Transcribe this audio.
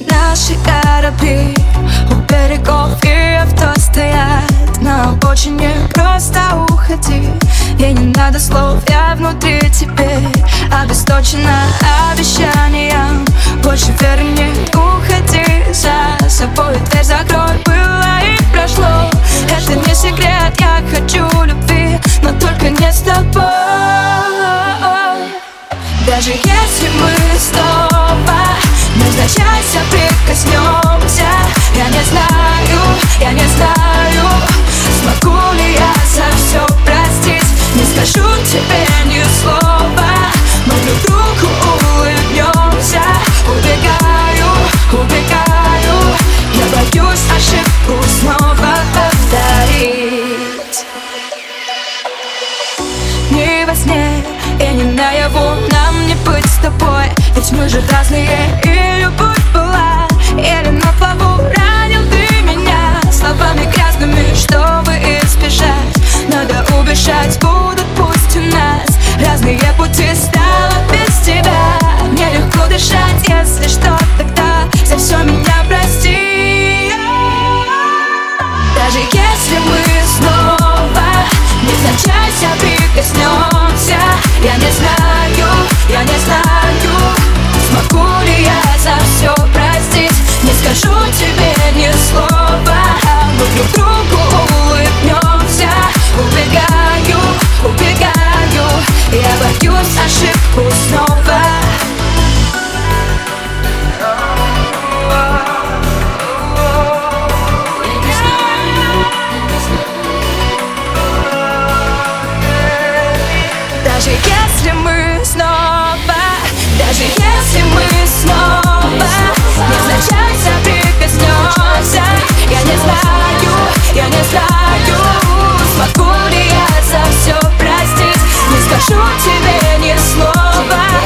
Наши корабли у берегов и авто стоят На обочине просто уходи И не надо слов, я внутри теперь. Обесточена обещанием Больше веры не уходи за Ведь мы же разные решать будут пусть у нас Разные пути. Стало без тебя. Нелегко дышать, если что, тогда За все меня прости. Даже если мы снова Не Невзначай прикоснемся Я не знаю если мы снова, даже если мы снова не Невзначай соприкоснемся Я не знаю, я не знаю Смогу ли я за все простить. Не скажу тебе ни слова.